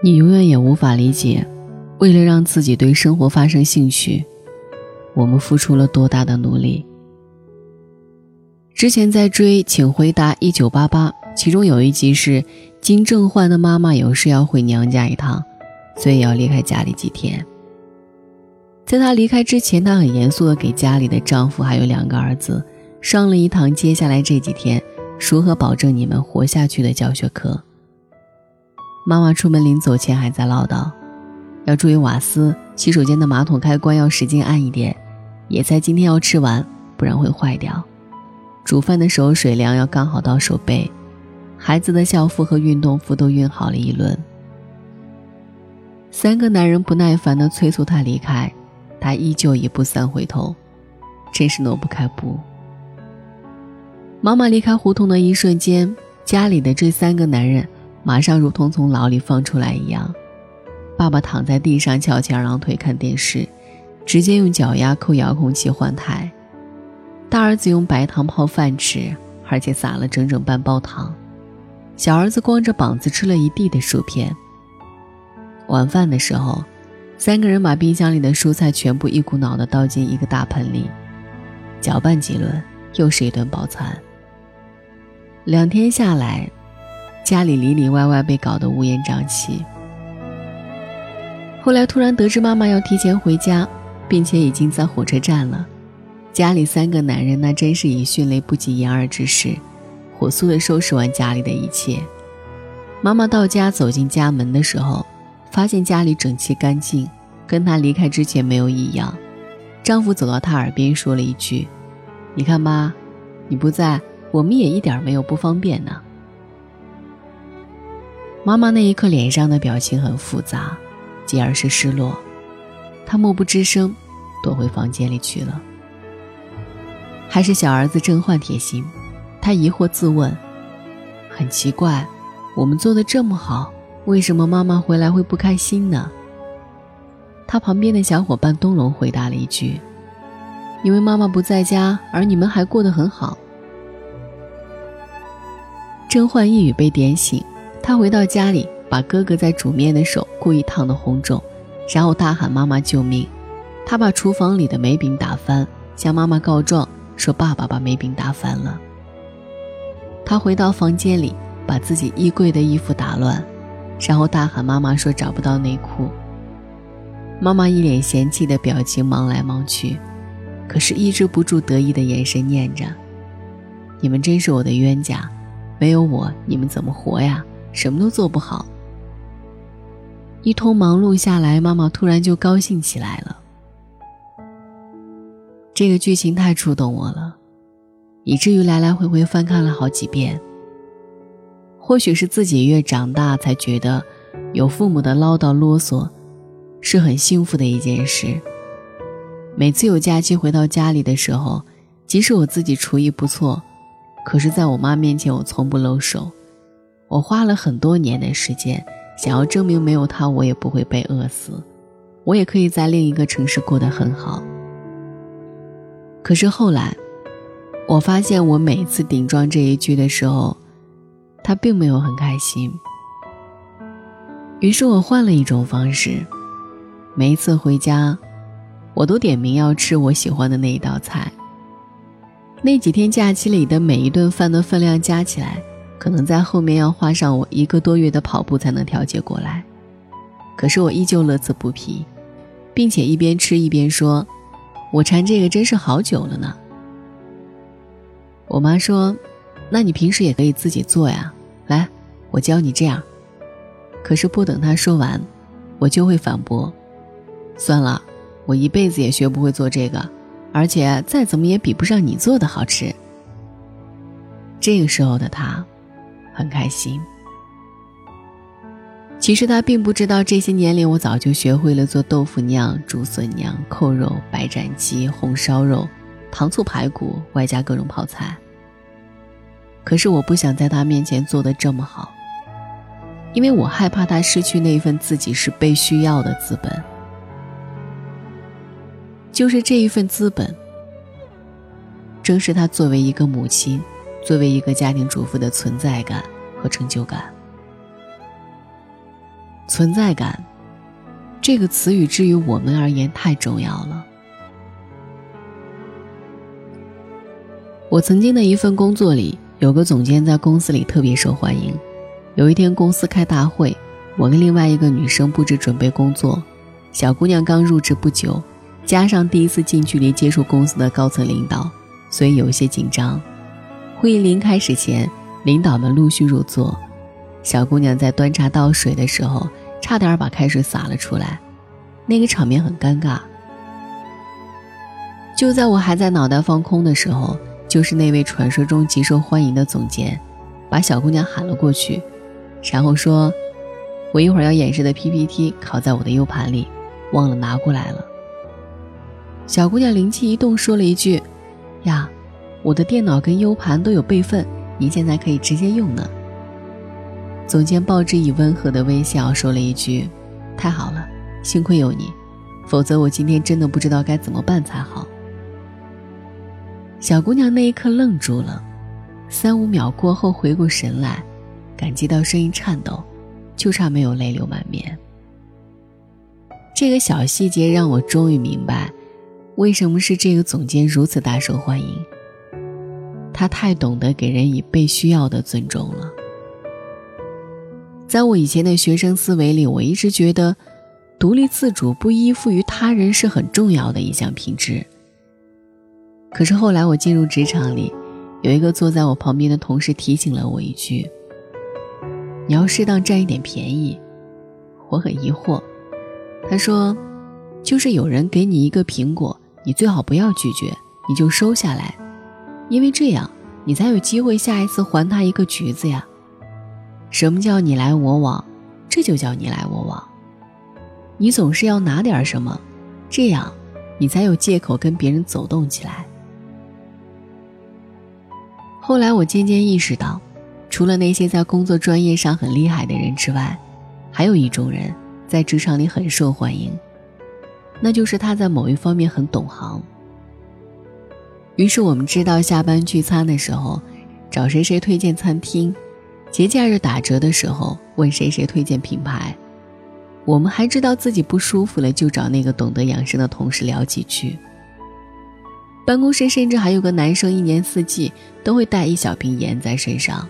你永远也无法理解，为了让自己对生活发生兴趣，我们付出了多大的努力。之前在追《请回答一九八八》，其中有一集是金正焕的妈妈有事要回娘家一趟，所以要离开家里几天。在她离开之前，她很严肃地给家里的丈夫还有两个儿子上了一堂接下来这几天如何保证你们活下去的教学课。妈妈出门临走前还在唠叨，要注意瓦斯，洗手间的马桶开关要使劲按一点，野菜今天要吃完，不然会坏掉。煮饭的时候水量要刚好到手背，孩子的校服和运动服都熨好了一轮。三个男人不耐烦地催促她离开。他依旧一步三回头，真是挪不开步。妈妈离开胡同的一瞬间，家里的这三个男人马上如同从牢里放出来一样。爸爸躺在地上翘起二郎腿看电视，直接用脚丫扣遥控器换台。大儿子用白糖泡饭吃，而且撒了整整半包糖。小儿子光着膀子吃了一地的薯片。晚饭的时候。三个人把冰箱里的蔬菜全部一股脑的倒进一个大盆里，搅拌几轮，又是一顿饱餐。两天下来，家里里里外外被搞得乌烟瘴气。后来突然得知妈妈要提前回家，并且已经在火车站了，家里三个男人那真是以迅雷不及掩耳之势，火速的收拾完家里的一切。妈妈到家走进家门的时候。发现家里整齐干净，跟她离开之前没有异样。丈夫走到她耳边说了一句：“你看妈，你不在，我们也一点没有不方便呢。”妈妈那一刻脸上的表情很复杂，继而是失落。她默不吱声，躲回房间里去了。还是小儿子郑焕贴心，他疑惑自问：“很奇怪，我们做的这么好。”为什么妈妈回来会不开心呢？他旁边的小伙伴东龙回答了一句：“因为妈妈不在家，而你们还过得很好。”甄焕一语被点醒，他回到家里，把哥哥在煮面的手故意烫得红肿，然后大喊妈妈救命。他把厨房里的梅饼打翻，向妈妈告状说爸爸把梅饼打翻了。他回到房间里，把自己衣柜的衣服打乱。然后大喊：“妈妈说找不到内裤。”妈妈一脸嫌弃的表情，忙来忙去，可是抑制不住得意的眼神，念着：“你们真是我的冤家，没有我，你们怎么活呀？什么都做不好。”一通忙碌下来，妈妈突然就高兴起来了。这个剧情太触动我了，以至于来来回回翻看了好几遍。或许是自己越长大，才觉得有父母的唠叨啰嗦是很幸福的一件事。每次有假期回到家里的时候，即使我自己厨艺不错，可是在我妈面前我从不露手。我花了很多年的时间，想要证明没有他我也不会被饿死，我也可以在另一个城市过得很好。可是后来，我发现我每次顶撞这一句的时候。他并没有很开心，于是我换了一种方式。每一次回家，我都点名要吃我喜欢的那一道菜。那几天假期里的每一顿饭的分量加起来，可能在后面要花上我一个多月的跑步才能调节过来。可是我依旧乐此不疲，并且一边吃一边说：“我馋这个真是好久了呢。”我妈说：“那你平时也可以自己做呀。”来，我教你这样。可是不等他说完，我就会反驳：“算了，我一辈子也学不会做这个，而且再怎么也比不上你做的好吃。”这个时候的他，很开心。其实他并不知道，这些年里我早就学会了做豆腐酿、竹笋酿、扣肉、白斩鸡、红烧肉、糖醋排骨，外加各种泡菜。可是我不想在他面前做的这么好，因为我害怕他失去那一份自己是被需要的资本，就是这一份资本，正是他作为一个母亲，作为一个家庭主妇的存在感和成就感。存在感这个词语，至于我们而言太重要了。我曾经的一份工作里，有个总监在公司里特别受欢迎。有一天公司开大会，我跟另外一个女生布置准备工作。小姑娘刚入职不久，加上第一次近距离接触公司的高层领导，所以有些紧张。会议临开始前，领导们陆续入座，小姑娘在端茶倒水的时候，差点把开水洒了出来，那个场面很尴尬。就在我还在脑袋放空的时候。就是那位传说中极受欢迎的总监，把小姑娘喊了过去，然后说：“我一会儿要演示的 PPT 拷在我的 U 盘里，忘了拿过来了。”小姑娘灵机一动，说了一句：“呀，我的电脑跟 U 盘都有备份，您现在可以直接用呢。”总监报之以温和的微笑，说了一句：“太好了，幸亏有你，否则我今天真的不知道该怎么办才好。”小姑娘那一刻愣住了，三五秒过后回过神来，感激到声音颤抖，就差没有泪流满面。这个小细节让我终于明白，为什么是这个总监如此大受欢迎。他太懂得给人以被需要的尊重了。在我以前的学生思维里，我一直觉得，独立自主、不依附于他人是很重要的一项品质。可是后来我进入职场里，有一个坐在我旁边的同事提醒了我一句：“你要适当占一点便宜。”我很疑惑，他说：“就是有人给你一个苹果，你最好不要拒绝，你就收下来，因为这样你才有机会下一次还他一个橘子呀。什么叫你来我往？这就叫你来我往。你总是要拿点什么，这样你才有借口跟别人走动起来。”后来我渐渐意识到，除了那些在工作专业上很厉害的人之外，还有一种人在职场里很受欢迎，那就是他在某一方面很懂行。于是我们知道，下班聚餐的时候找谁谁推荐餐厅，节假日打折的时候问谁谁推荐品牌，我们还知道自己不舒服了就找那个懂得养生的同事聊几句。办公室甚至还有个男生，一年四季都会带一小瓶盐在身上。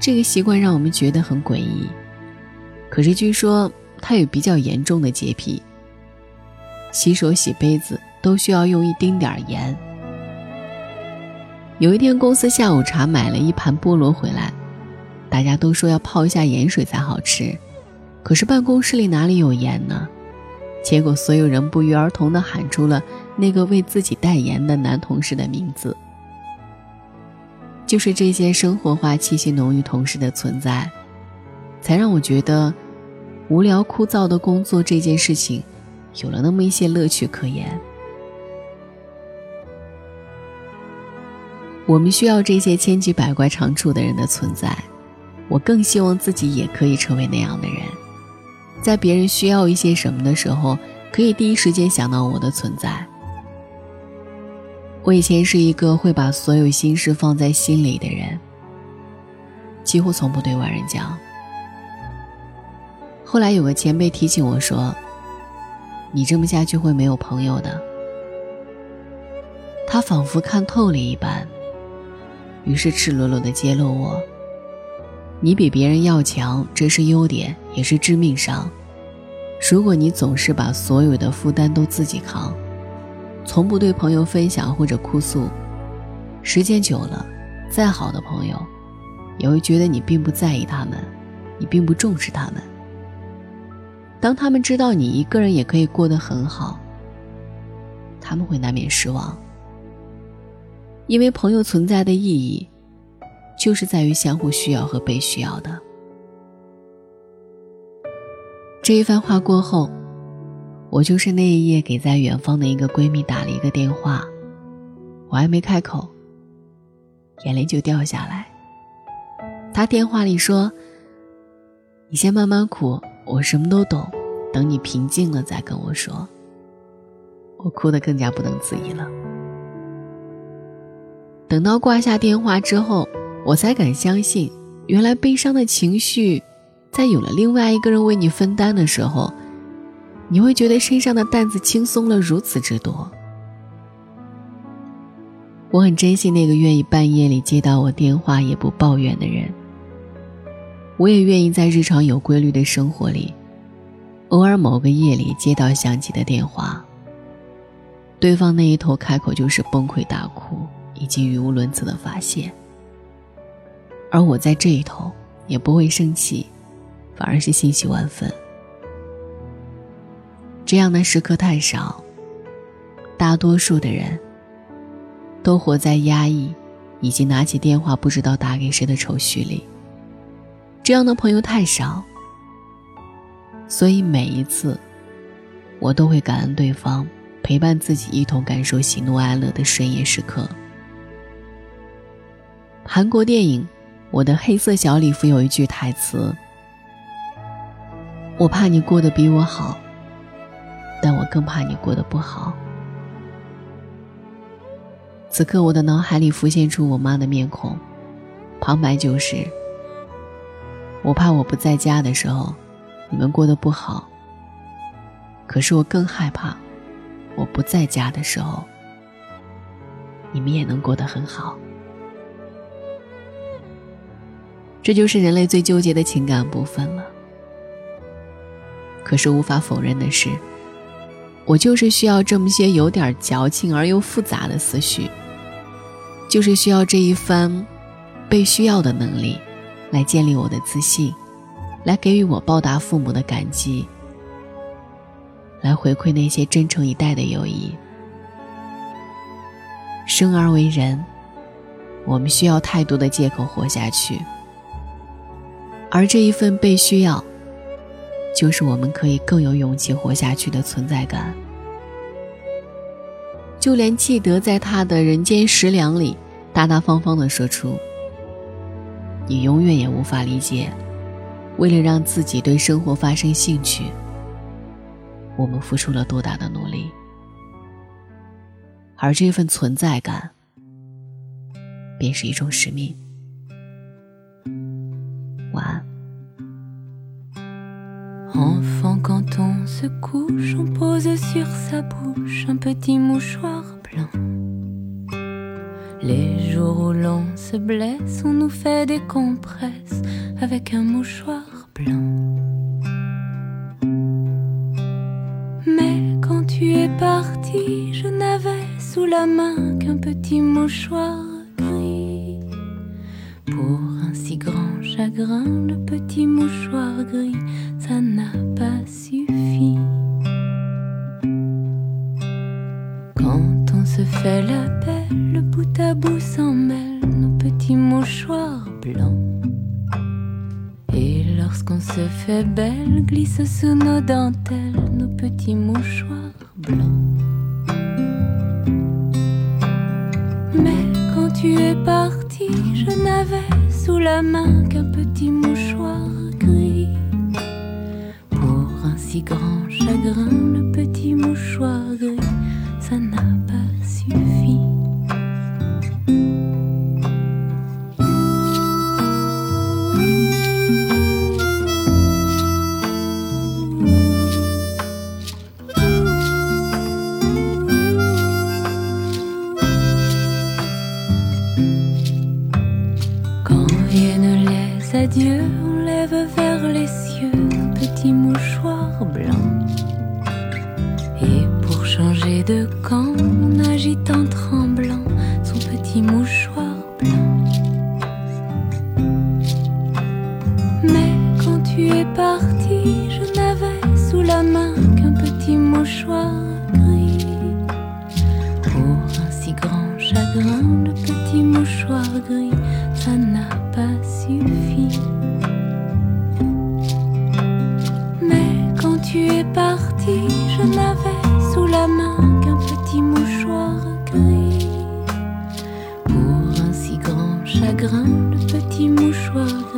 这个习惯让我们觉得很诡异，可是据说他有比较严重的洁癖，洗手、洗杯子都需要用一丁点儿盐。有一天，公司下午茶买了一盘菠萝回来，大家都说要泡一下盐水才好吃，可是办公室里哪里有盐呢？结果所有人不约而同地喊出了。那个为自己代言的男同事的名字，就是这些生活化气息浓郁同事的存在，才让我觉得无聊枯燥的工作这件事情有了那么一些乐趣可言。我们需要这些千奇百怪长处的人的存在，我更希望自己也可以成为那样的人，在别人需要一些什么的时候，可以第一时间想到我的存在。我以前是一个会把所有心事放在心里的人，几乎从不对外人讲。后来有个前辈提醒我说：“你这么下去会没有朋友的。”他仿佛看透了一般，于是赤裸裸的揭露我：“你比别人要强，这是优点，也是致命伤。如果你总是把所有的负担都自己扛。”从不对朋友分享或者哭诉，时间久了，再好的朋友，也会觉得你并不在意他们，你并不重视他们。当他们知道你一个人也可以过得很好，他们会难免失望。因为朋友存在的意义，就是在于相互需要和被需要的。这一番话过后。我就是那一夜给在远方的一个闺蜜打了一个电话，我还没开口，眼泪就掉下来。她电话里说：“你先慢慢哭，我什么都懂，等你平静了再跟我说。”我哭得更加不能自已了。等到挂下电话之后，我才敢相信，原来悲伤的情绪在有了另外一个人为你分担的时候，你会觉得身上的担子轻松了如此之多。我很珍惜那个愿意半夜里接到我电话也不抱怨的人。我也愿意在日常有规律的生活里，偶尔某个夜里接到响起的电话。对方那一头开口就是崩溃大哭以及语无伦次的发泄，而我在这一头也不会生气，反而是欣喜万分。这样的时刻太少，大多数的人都活在压抑以及拿起电话不知道打给谁的愁绪里。这样的朋友太少，所以每一次，我都会感恩对方陪伴自己一同感受喜怒哀乐的深夜时刻。韩国电影《我的黑色小礼服》有一句台词：“我怕你过得比我好，但我更怕你过得不好。”此刻，我的脑海里浮现出我妈的面孔，旁白就是。我怕我不在家的时候，你们过得不好。可是我更害怕，我不在家的时候，你们也能过得很好。这就是人类最纠结的情感部分了。可是无法否认的是，我就是需要这么些有点矫情而又复杂的思绪，就是需要这一番被需要的能力。来建立我的自信，来给予我报答父母的感激，来回馈那些真诚以待的友谊。生而为人，我们需要太多的借口活下去，而这一份被需要，就是我们可以更有勇气活下去的存在感。就连契德在他的人间食粮里，大大方方的说出。你永远也无法理解，为了让自己对生活发生兴趣，我们付出了多大的努力。而这份存在感，便是一种使命。Les jours où l'on se blesse, on nous fait des compresses avec un mouchoir blanc. Mais quand tu es parti, je n'avais sous la main qu'un petit mouchoir gris. Pour un si grand chagrin, le petit mouchoir gris, ça n'a pas suffi. Quand on se fait la paix, le bout à bout s'en mêle, nos petits mouchoirs blancs. Et lorsqu'on se fait belle, glisse sous nos dentelles nos petits mouchoirs blancs. Mais quand tu es parti, je n'avais sous la main qu'un petit mouchoir. Grand chagrin, le petit mouchoir gris, le petit mouchoir